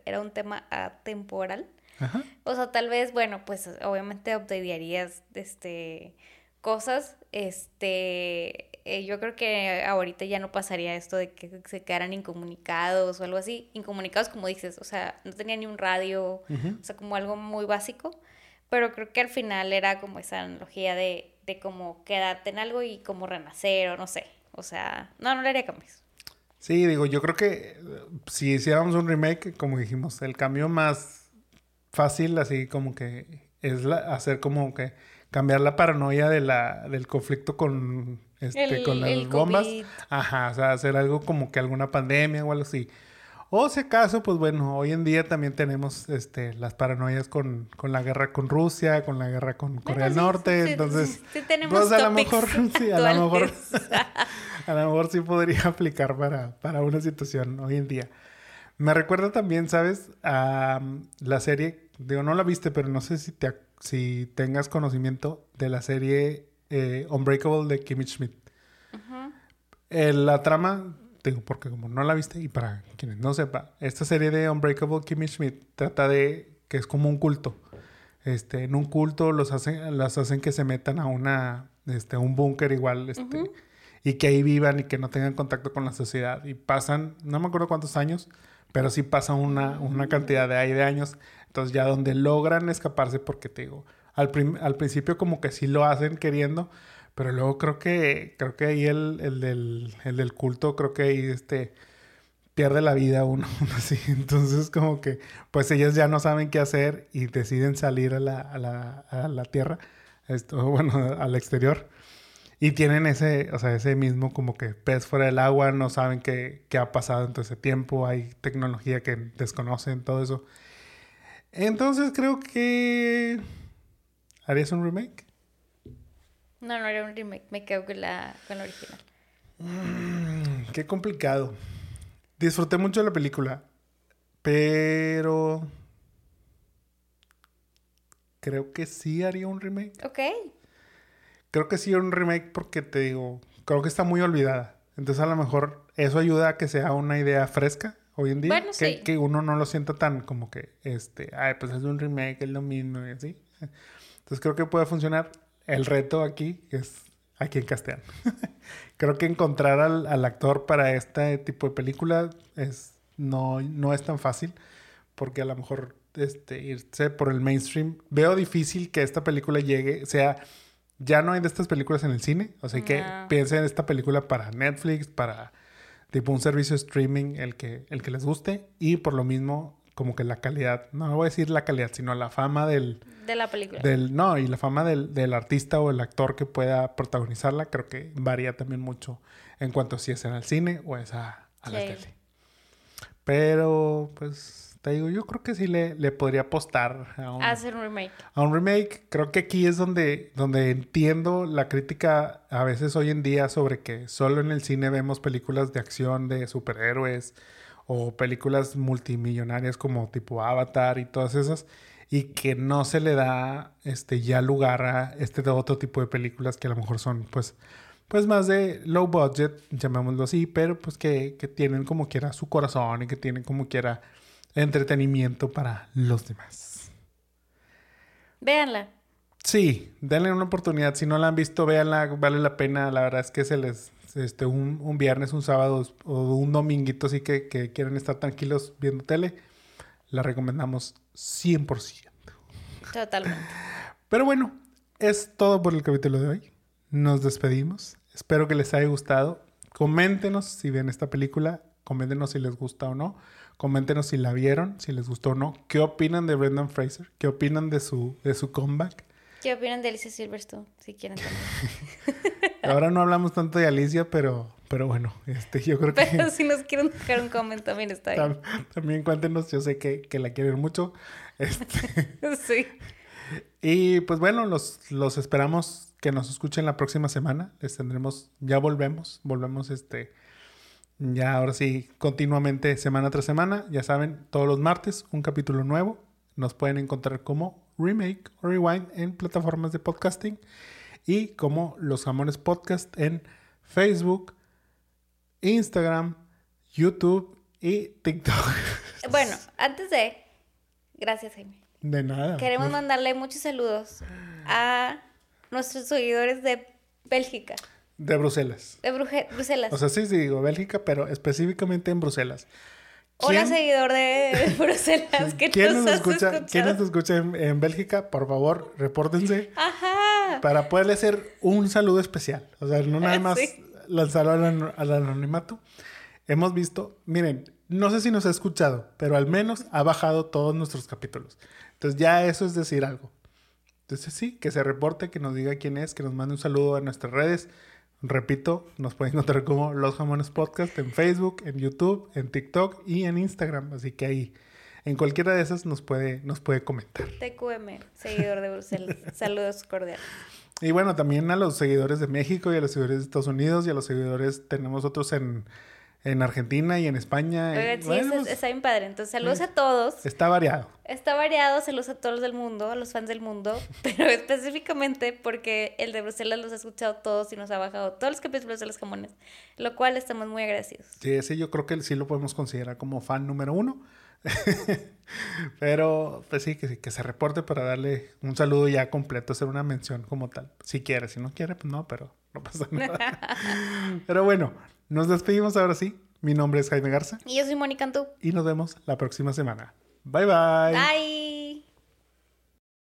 era un tema atemporal. Ajá. O sea, tal vez, bueno, pues obviamente updatearías este, cosas. Este, eh, yo creo que ahorita ya no pasaría esto de que se quedaran incomunicados o algo así. Incomunicados, como dices, o sea, no tenía ni un radio, o sea, como algo muy básico. Pero creo que al final era como esa analogía de, de como quedarte en algo y como renacer o no sé. O sea, no, no le haría cambios. Sí, digo, yo creo que eh, si hiciéramos un remake, como dijimos, el cambio más fácil, así como que es la- hacer como que cambiar la paranoia de la, del conflicto con, este, El- con las el bombas. COVID. Ajá, o sea, hacer algo como que alguna pandemia o algo así. O si acaso, pues bueno, hoy en día también tenemos este, las paranoias con, con la guerra con Rusia, con la guerra con Corea del Norte, sí, entonces... sí tenemos pues a lo mejor, sí, a lo mejor, a lo mejor sí podría aplicar para, para una situación hoy en día. Me recuerda también, ¿sabes? A um, la serie, digo, no la viste, pero no sé si, te, si tengas conocimiento de la serie eh, Unbreakable de Kimmy Schmidt. Eh, la trama, digo, porque como no la viste, y para quienes no sepan, esta serie de Unbreakable Kimmy Schmidt trata de que es como un culto. Este, en un culto los hacen, las hacen que se metan a una, este, un búnker igual, este, y que ahí vivan y que no tengan contacto con la sociedad. Y pasan, no me acuerdo cuántos años, pero sí pasan una, una cantidad de años. Entonces ya donde logran escaparse, porque te digo, al, al principio como que sí lo hacen queriendo, pero luego creo que, creo que ahí el, el, del, el culto, creo que ahí este pierde la vida uno, así. Entonces como que, pues ellas ya no saben qué hacer y deciden salir a la, a la, a la tierra, esto, bueno, al exterior. Y tienen ese, o sea, ese mismo como que pez fuera del agua, no saben qué, qué ha pasado en todo ese tiempo, hay tecnología que desconocen, todo eso. Entonces creo que... ¿Harías un remake? No, no era un remake, me quedo con la, con la original. Mm, qué complicado. Disfruté mucho de la película, pero... Creo que sí haría un remake. Ok. Creo que sí un remake porque te digo, creo que está muy olvidada. Entonces a lo mejor eso ayuda a que sea una idea fresca hoy en día. Bueno, que, sí. que uno no lo sienta tan como que, este, ay, pues es un remake, es lo mismo y así. Entonces creo que puede funcionar. El reto aquí es a quién castean. creo que encontrar al, al, actor para este tipo de película es, no, no es tan fácil porque a lo mejor este, irse por el mainstream. Veo difícil que esta película llegue, sea, ya no hay de estas películas en el cine, o sea que piensen en esta película para Netflix, para tipo un servicio de streaming, el que, el que les guste, y por lo mismo como que la calidad, no voy a decir la calidad, sino la fama del... De la película. Del, no, y la fama del, del artista o el actor que pueda protagonizarla, creo que varía también mucho en cuanto si es en el cine o es a, a la tele. Pero, pues, te digo, yo creo que sí le, le podría apostar a un, hacer un remake. A un remake. Creo que aquí es donde, donde entiendo la crítica a veces hoy en día sobre que solo en el cine vemos películas de acción de superhéroes o películas multimillonarias como tipo Avatar y todas esas y que no se le da este ya lugar a este otro tipo de películas que a lo mejor son pues pues más de low budget, llamémoslo así, pero pues que, que tienen como quiera su corazón y que tienen como quiera entretenimiento para los demás. Véanla. Sí, denle una oportunidad. Si no la han visto, véanla, vale la pena. La verdad es que se les, este, un, un viernes, un sábado o un dominguito así que, que quieren estar tranquilos viendo tele, la recomendamos 100%. Totalmente. Pero bueno, es todo por el capítulo de hoy. Nos despedimos. Espero que les haya gustado. Coméntenos si ven esta película. Coméntenos si les gusta o no. Coméntenos si la vieron, si les gustó o no. ¿Qué opinan de Brendan Fraser? ¿Qué opinan de su, de su comeback? ¿Qué opinan de Alicia Silverstone? Si quieren también. Ahora no hablamos tanto de Alicia, pero, pero bueno, este, yo creo que... Pero si nos quieren dejar un comentario también está bien. También cuéntenos, yo sé que, que la quieren mucho. Este... sí. Y pues bueno, los, los esperamos que nos escuchen la próxima semana. Les tendremos, ya volvemos, volvemos este ya ahora sí, continuamente, semana tras semana. Ya saben, todos los martes un capítulo nuevo. Nos pueden encontrar como Remake o Rewind en plataformas de podcasting y como Los Jamones Podcast en Facebook, Instagram, YouTube y TikTok. Bueno, antes de... Gracias, Jaime. De nada. Queremos mandarle muchos saludos a nuestros seguidores de Bélgica. De Bruselas. De Bruselas. O sea, sí, sí, digo Bélgica, pero específicamente en Bruselas. Hola, seguidor de Bruselas. ¿Quién, nos escucha, ¿Quién nos escucha en, Bélgica? Por favor, repórtense. Ajá. Para poderle hacer un saludo especial. O sea, no nada más lanzarlo al, al anonimato. Hemos visto, miren, no sé si nos ha escuchado, pero al menos ha bajado todos nuestros capítulos. Entonces ya eso es decir algo. Entonces sí, que se reporte, que nos diga quién es, que nos mande un saludo a nuestras redes. Repito, nos pueden encontrar como Los Jamones Podcast en Facebook, en YouTube, en TikTok y en Instagram. Así que ahí, en cualquiera de esas nos puede, nos puede comentar. TQM, seguidor de Bruselas. Saludos cordiales. Y bueno, también a los seguidores de México y a los seguidores de Estados Unidos y a los seguidores, tenemos otros en, en Argentina y en España. sí, está bien padre. Entonces, saludos a todos. Está variado. Está variado, saludos a todos del mundo, a los fans del mundo, pero específicamente porque el de Bruselas los ha escuchado todos y nos ha bajado todos los capítulos de los jamones, lo cual estamos muy agradecidos. Sí, ese yo creo que sí lo podemos considerar como fan número uno. pero, pues sí, que, que se reporte para darle un saludo ya completo, hacer una mención como tal. Si quiere, si no quiere, pues no, pero no pasa nada. pero bueno, nos despedimos ahora sí. Mi nombre es Jaime Garza. Y yo soy Mónica Antú. Y nos vemos la próxima semana. Bye bye. Bye.